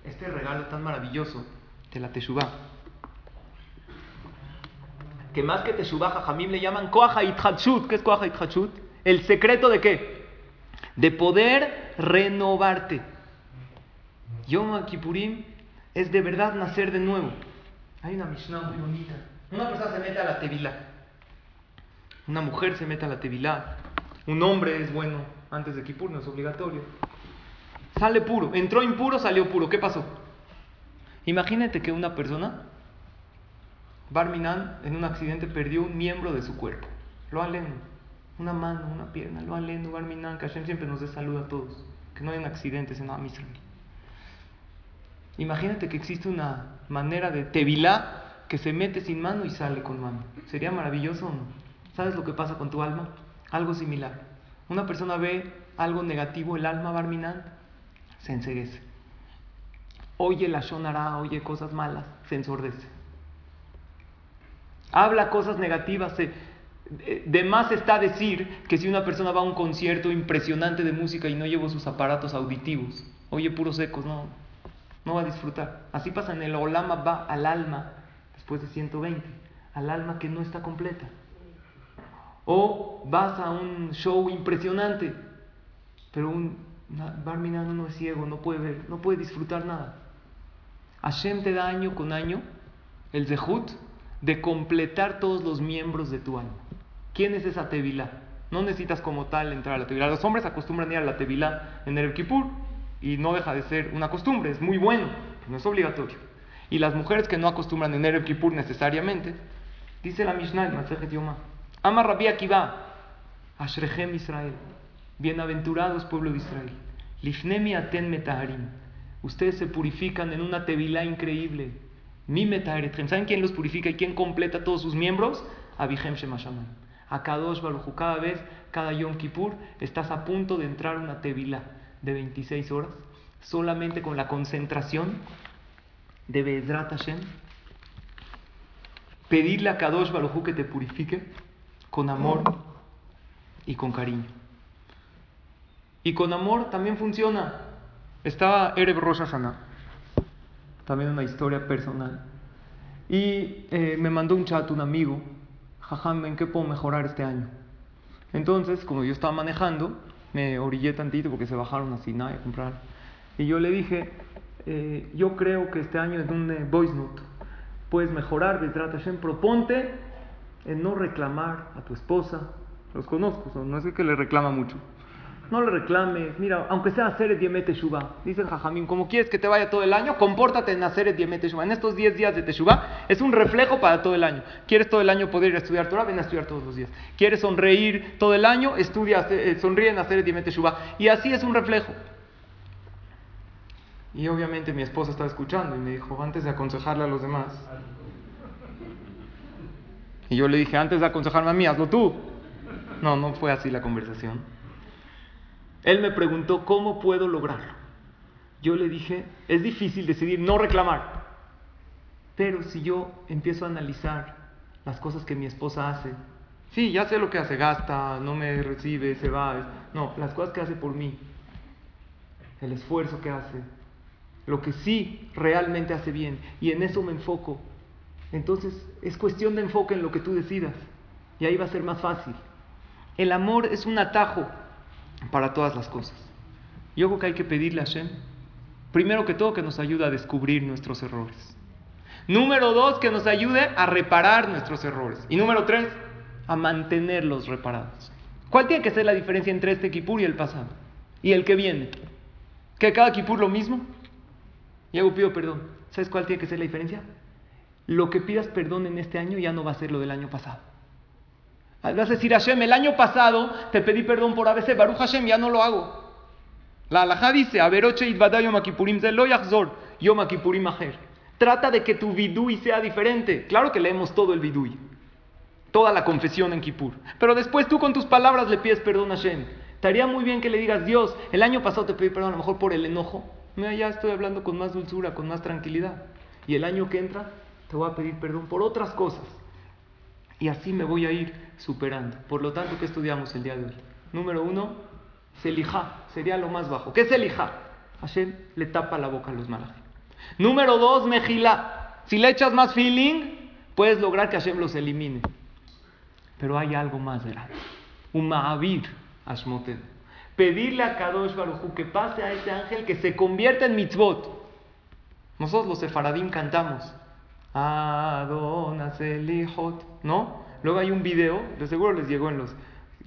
este regalo tan maravilloso de la Teshuvah. Que más que Teshuvah, Jajamim le llaman Koaha Itchachut. ¿Qué es Koaha Itchachut? El secreto de qué? De poder renovarte. Yom Kippurim es de verdad nacer de nuevo. Hay una Mishnah muy bonita. Una persona se mete a la Tevilá. Una mujer se mete a la Tevilá. Un hombre es bueno antes de Kippur, no es obligatorio. Sale puro. Entró impuro, salió puro. ¿Qué pasó? Imagínate que una persona, Barminan, en un accidente perdió un miembro de su cuerpo. Lo aleno. Una mano, una pierna. Lo aleno, Barminan, que Hashem siempre nos dé salud a todos. Que no hayan accidentes en Am Imagínate que existe una manera de tevilá que se mete sin mano y sale con mano. Sería maravilloso, ¿no? ¿Sabes lo que pasa con tu alma? Algo similar. Una persona ve algo negativo, el alma barminan, se enseguece. Oye la shonara, oye cosas malas, se ensordece. Habla cosas negativas, se, de más está decir que si una persona va a un concierto impresionante de música y no lleva sus aparatos auditivos, oye puros ecos, no, no va a disfrutar. Así pasa en el Olama va al alma, después de 120, al alma que no está completa. O vas a un show impresionante, pero un barminano no es ciego, no puede ver, no puede disfrutar nada. Hashem te da año con año el zehut de completar todos los miembros de tu alma. ¿Quién es esa tevilá? No necesitas como tal entrar a la tevilá. Los hombres acostumbran ir a la tevilá en el Kippur y no deja de ser una costumbre, es muy bueno, no es obligatorio. Y las mujeres que no acostumbran en Erev Kippur necesariamente, dice la Mishnah en Masejet Yoma, Ama Rabbi Akiva, Ashrechem Israel, bienaventurados pueblo de Israel, Lifnemi Aten Metaharim, ustedes se purifican en una tevilá increíble, ¿saben quién los purifica y quién completa todos sus miembros? Abihem Shemashaman. A Kadosh Baruchu, cada vez, cada Yom Kippur, estás a punto de entrar una tevilá de 26 horas, solamente con la concentración de Bezrat Hashem, pedirle a Kadosh Baruj que te purifique con amor y con cariño. Y con amor también funciona. Estaba Erev Rosh Hashanah, también una historia personal. Y eh, me mandó un chat un amigo, jajam, ¿en qué puedo mejorar este año? Entonces, como yo estaba manejando, me orillé tantito porque se bajaron así nada a comprar. Y yo le dije, eh, yo creo que este año en un eh, voice note puedes mejorar, Bezrat Hashem, proponte en no reclamar a tu esposa. Los conozco, no es que le reclama mucho. No le reclames, mira, aunque sea Seret Diemet Teshuvah, dicen Jajamín, como quieres que te vaya todo el año, compórtate en Seret Diemet Teshuvah. En estos 10 días de Teshuvah es un reflejo para todo el año. ¿Quieres todo el año poder ir a estudiar Torah? Ven a estudiar todos los días. ¿Quieres sonreír todo el año? Estudia, eh, sonríe en Seret Diemet Teshuvah. Y así es un reflejo. Y obviamente mi esposa estaba escuchando y me dijo, antes de aconsejarle a los demás. Y yo le dije, antes de aconsejarme a mí, hazlo tú. No, no fue así la conversación. Él me preguntó, ¿cómo puedo lograrlo? Yo le dije, es difícil decidir no reclamar. Pero si yo empiezo a analizar las cosas que mi esposa hace, sí, ya sé lo que hace, gasta, no me recibe, se va. No, las cosas que hace por mí, el esfuerzo que hace, lo que sí realmente hace bien, y en eso me enfoco. Entonces es cuestión de enfoque en lo que tú decidas, y ahí va a ser más fácil. El amor es un atajo para todas las cosas. Yo creo que hay que pedirle a Hashem, primero que todo, que nos ayude a descubrir nuestros errores. Número dos, que nos ayude a reparar nuestros errores. Y número tres, a mantenerlos reparados. ¿Cuál tiene que ser la diferencia entre este Kipur y el pasado? Y el que viene. ¿Que cada Kipur lo mismo? Y hago pido perdón. ¿Sabes cuál tiene que ser la diferencia? Lo que pidas perdón en este año ya no va a ser lo del año pasado. Vas a decir Hashem, el año pasado te pedí perdón por ABC, Baruch Hashem, ya no lo hago. La alajá dice, Averoche idvada yom kippurim lo yachzor yom kippurim aher. Trata de que tu vidui sea diferente. Claro que leemos todo el vidui, toda la confesión en Kippur. Pero después tú con tus palabras le pides perdón a Hashem. Estaría muy bien que le digas, Dios, el año pasado te pedí perdón a lo mejor por el enojo. Mira, ya estoy hablando con más dulzura, con más tranquilidad. Y el año que entra te voy a pedir perdón por otras cosas. Y así me voy a ir superando. Por lo tanto, ¿qué estudiamos el día de hoy? Número uno, Selijá, sería lo más bajo. ¿Qué es Selijá? Hashem le tapa la boca a los malajim. Número dos, Mejilá. Si le echas más feeling, puedes lograr que Hashem los elimine. Pero hay algo más grande. Un Mahavir, Ashmoted. Pedirle a Kadosh Baruchu que pase a ese ángel que se convierta en mitzvot. Nosotros los sefaradim cantamos. Adonas Selijot. ¿No? Luego hay un video, de seguro les llegó en los.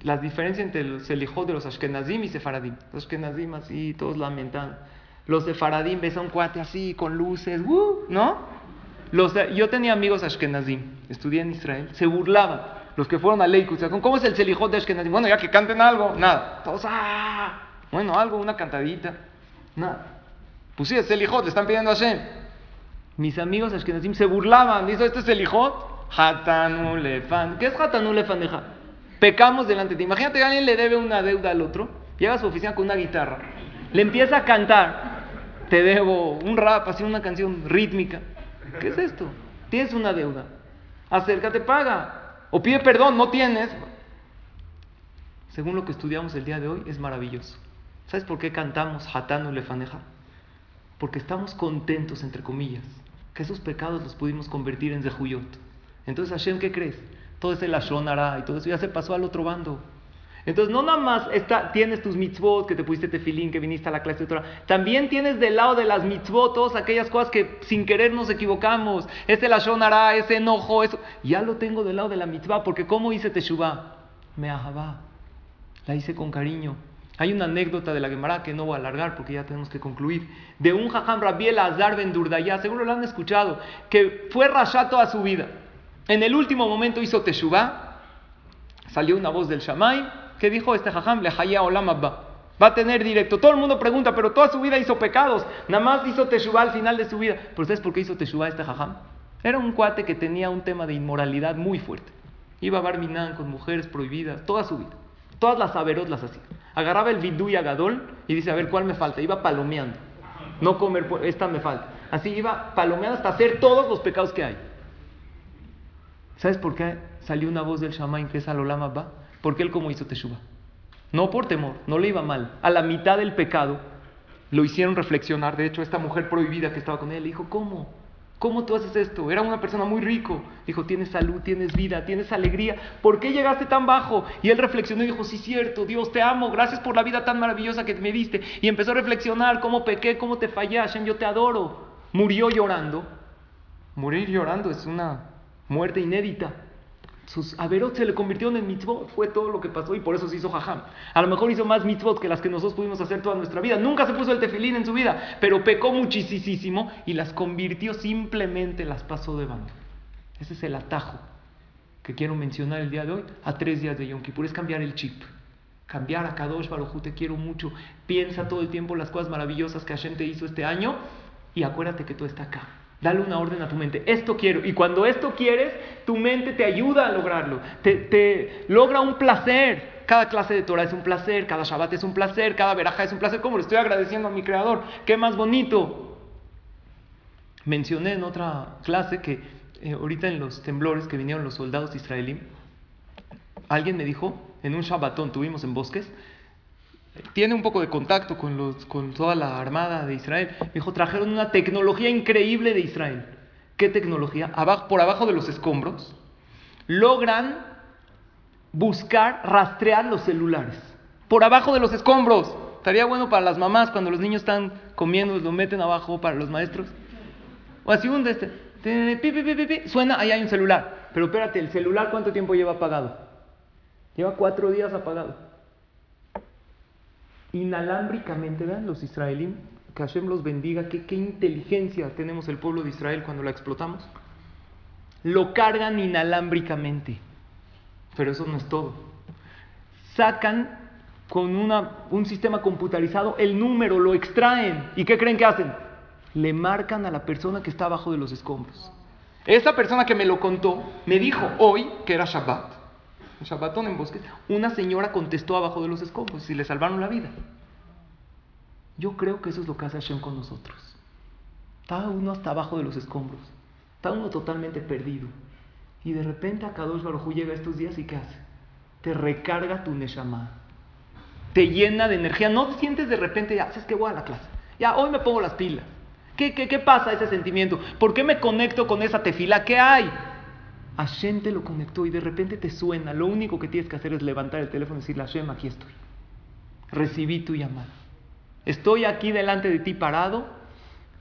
Las diferencias entre los Selijot de los Ashkenazim y Sefaradim. Los Ashkenazim así, todos lamentan. Los Sefaradim ves a un cuate así, con luces, ¿no? Los, yo tenía amigos Ashkenazim, estudié en Israel, se burlaban. Los que fueron a Leikut, ¿cómo es el Selijot de Ashkenazim? Bueno, ya que canten algo, nada. Todos, ¡ah! Bueno, algo, una cantadita, nada. Pues sí, es Selijot, le están pidiendo a Hashem. Mis amigos Ashkenazim se burlaban, dice, ¿este es Selijot? Hatanu lefan. ¿Qué es Hatanu lefaneja? Pecamos delante de ti. Imagínate que alguien le debe una deuda al otro, llega a su oficina con una guitarra, le empieza a cantar, te debo un rap, así una canción rítmica. ¿Qué es esto? Tienes una deuda. Acércate, paga. O pide perdón, no tienes. Según lo que estudiamos el día de hoy, es maravilloso. ¿Sabes por qué cantamos Hatanu lefaneja? Porque estamos contentos, entre comillas, que esos pecados los pudimos convertir en Zehuyot. Entonces, Hashem, ¿qué crees? Todo ese Lashonara y todo eso ya se pasó al otro bando. Entonces, no nada más está, tienes tus mitzvot, que te pusiste tefilín, que viniste a la clase de Torah. También tienes del lado de las mitzvot todas aquellas cosas que sin querer nos equivocamos. Ese Lashonara, ese enojo, eso. Ya lo tengo del lado de la mitzvah, porque ¿cómo hice Teshuvah? Me ahabá. La hice con cariño. Hay una anécdota de la Gemara que no voy a alargar porque ya tenemos que concluir. De un jajam Rabiel Azar Ben Durdaya, seguro lo han escuchado, que fue rasha toda su vida. En el último momento hizo Teshuvah, salió una voz del Shamay que dijo: Este jajam le haya olam abba. Va a tener directo. Todo el mundo pregunta, pero toda su vida hizo pecados. Nada más hizo Teshuvah al final de su vida. ¿Pero sabes por qué hizo Teshuvah este jajam? Era un cuate que tenía un tema de inmoralidad muy fuerte. Iba a Barminan con mujeres prohibidas toda su vida. Todas las saberot las hacía. Agarraba el vidú y agadol y dice, a ver, ¿cuál me falta? Iba palomeando. No comer, esta me falta. Así iba palomeando hasta hacer todos los pecados que hay. ¿Sabes por qué salió una voz del Shamaim que es Alolama Ba? Porque él como hizo Teshuvah. No por temor, no le iba mal. A la mitad del pecado lo hicieron reflexionar. De hecho, esta mujer prohibida que estaba con él le dijo, ¿cómo? ¿Cómo tú haces esto? Era una persona muy rico. Dijo, tienes salud, tienes vida, tienes alegría. ¿Por qué llegaste tan bajo? Y él reflexionó y dijo, sí, cierto, Dios, te amo, gracias por la vida tan maravillosa que me diste. Y empezó a reflexionar, cómo pequé, cómo te fallé, Hashem, yo te adoro. Murió llorando. Morir llorando es una muerte inédita. Sus averot se le convirtieron en mitzvot, fue todo lo que pasó y por eso se hizo jajam. A lo mejor hizo más mitzvot que las que nosotros pudimos hacer toda nuestra vida. Nunca se puso el tefilín en su vida, pero pecó muchísimo y las convirtió, simplemente las pasó de bando. Ese es el atajo que quiero mencionar el día de hoy a tres días de Yom Kippur, es cambiar el chip. Cambiar a Kadosh Baruj te quiero mucho. Piensa todo el tiempo las cosas maravillosas que Hashem te hizo este año y acuérdate que todo está acá. Dale una orden a tu mente. Esto quiero. Y cuando esto quieres, tu mente te ayuda a lograrlo. Te, logra un placer. Cada clase de Torah es un placer. Cada Shabbat es un placer. Cada veraja es un placer. ¿Cómo le estoy agradeciendo a mi creador? ¡Qué más bonito! Mencioné en otra clase que eh, ahorita en los temblores que vinieron los soldados israelíes, alguien me dijo, en un Shabbatón tuvimos en bosques, tiene un poco de contacto con, los, con toda la armada de Israel. Me dijo, trajeron una tecnología increíble de Israel. ¿Qué tecnología? Por abajo de los escombros, logran buscar, rastrear los celulares. Por abajo de los escombros. Estaría bueno para las mamás cuando los niños están comiendo, lo meten abajo para los maestros. O así un de este. Suena, ahí hay un celular. Pero espérate, ¿el celular cuánto tiempo lleva apagado? Lleva cuatro días apagado inalámbricamente, vean los israelíes, que Hashem los bendiga, que, qué inteligencia tenemos el pueblo de Israel cuando la explotamos. Lo cargan inalámbricamente, pero eso no es todo. Sacan con una, un sistema computarizado el número, lo extraen. ¿Y qué creen que hacen? Le marcan a la persona que está abajo de los escombros. Esa persona que me lo contó me dijo hoy que era Shabbat un Shabbatón en bosques, una señora contestó abajo de los escombros y le salvaron la vida. Yo creo que eso es lo que hace Hashem con nosotros. Está uno hasta abajo de los escombros, está uno totalmente perdido. Y de repente a Kadosh Baruj llega estos días y ¿qué hace? Te recarga tu Neshama. Te llena de energía. No te sientes de repente, ya, sabes que voy a la clase. Ya, hoy me pongo las pilas. ¿Qué, qué, qué pasa ese sentimiento? ¿Por qué me conecto con esa tefila? ¿Qué hay? Hashem te lo conectó y de repente te suena. Lo único que tienes que hacer es levantar el teléfono y decirle, Hashem, aquí estoy. Recibí tu llamada. Estoy aquí delante de ti parado,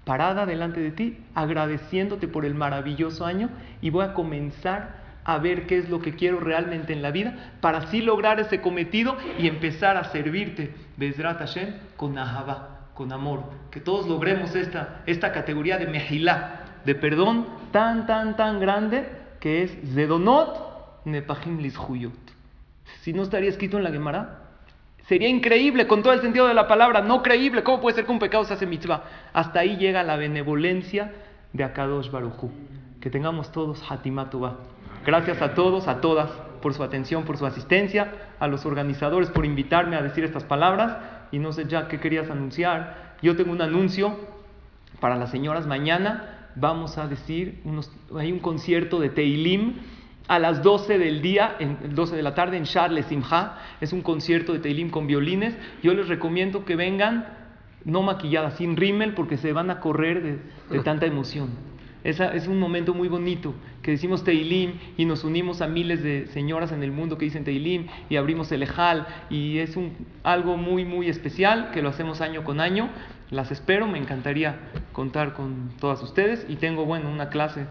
parada delante de ti, agradeciéndote por el maravilloso año y voy a comenzar a ver qué es lo que quiero realmente en la vida para así lograr ese cometido y empezar a servirte, Bezrat Hashem, con ahabá, con amor. Que todos logremos esta, esta categoría de mejilá, de perdón tan, tan, tan grande que es Zedonot Nepahim Lishuyot. Si no estaría escrito en la Gemara, sería increíble con todo el sentido de la palabra, no creíble. ¿Cómo puede ser que un pecado se hace mitzvah? Hasta ahí llega la benevolencia de Akadosh Baruchu. Que tengamos todos Hatimatubah. Gracias a todos, a todas, por su atención, por su asistencia, a los organizadores por invitarme a decir estas palabras. Y no sé ya qué querías anunciar. Yo tengo un anuncio para las señoras mañana. Vamos a decir, hay un concierto de Teilim a las 12 del día, en 12 de la tarde en Charles Simha. Es un concierto de Teilim con violines. Yo les recomiendo que vengan no maquilladas, sin rímel, porque se van a correr de, tanta emoción. Esa, es un momento muy bonito que decimos Teilim y nos unimos a miles de señoras en el mundo que dicen Teilim y abrimos el Ejal y es algo muy, muy especial que lo hacemos año con año. Las espero, me encantaría contar con todas ustedes y tengo, bueno, una clase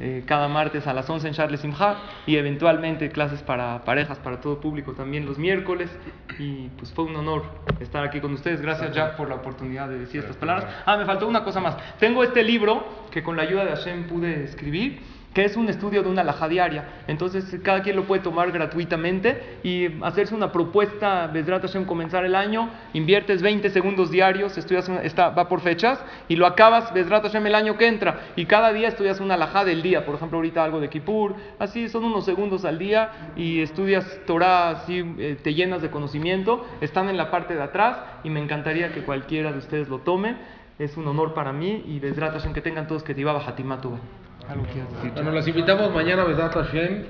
eh, cada martes a las 11 en Charles Simha y eventualmente clases para parejas, para todo público también los miércoles. Y pues fue un honor estar aquí con ustedes. Gracias Jack por la oportunidad de decir estas palabras. Ah, me faltó una cosa más. Tengo este libro que con la ayuda de Hashem pude escribir que es un estudio de una laja diaria. Entonces, cada quien lo puede tomar gratuitamente y hacerse una propuesta, Besrat Hashem, comenzar el año, inviertes 20 segundos diarios, estudias está, va por fechas, y lo acabas, Besrat el año que entra. Y cada día estudias una laja del día, por ejemplo, ahorita algo de Kippur, así son unos segundos al día, y estudias Torah, así eh, te llenas de conocimiento, están en la parte de atrás, y me encantaría que cualquiera de ustedes lo tome. Es un honor para mí, y Besrat que tengan todos que Tibaba Hatimatu. Algo quieras decir. Bueno, los invitamos mañana, Besat Hashem.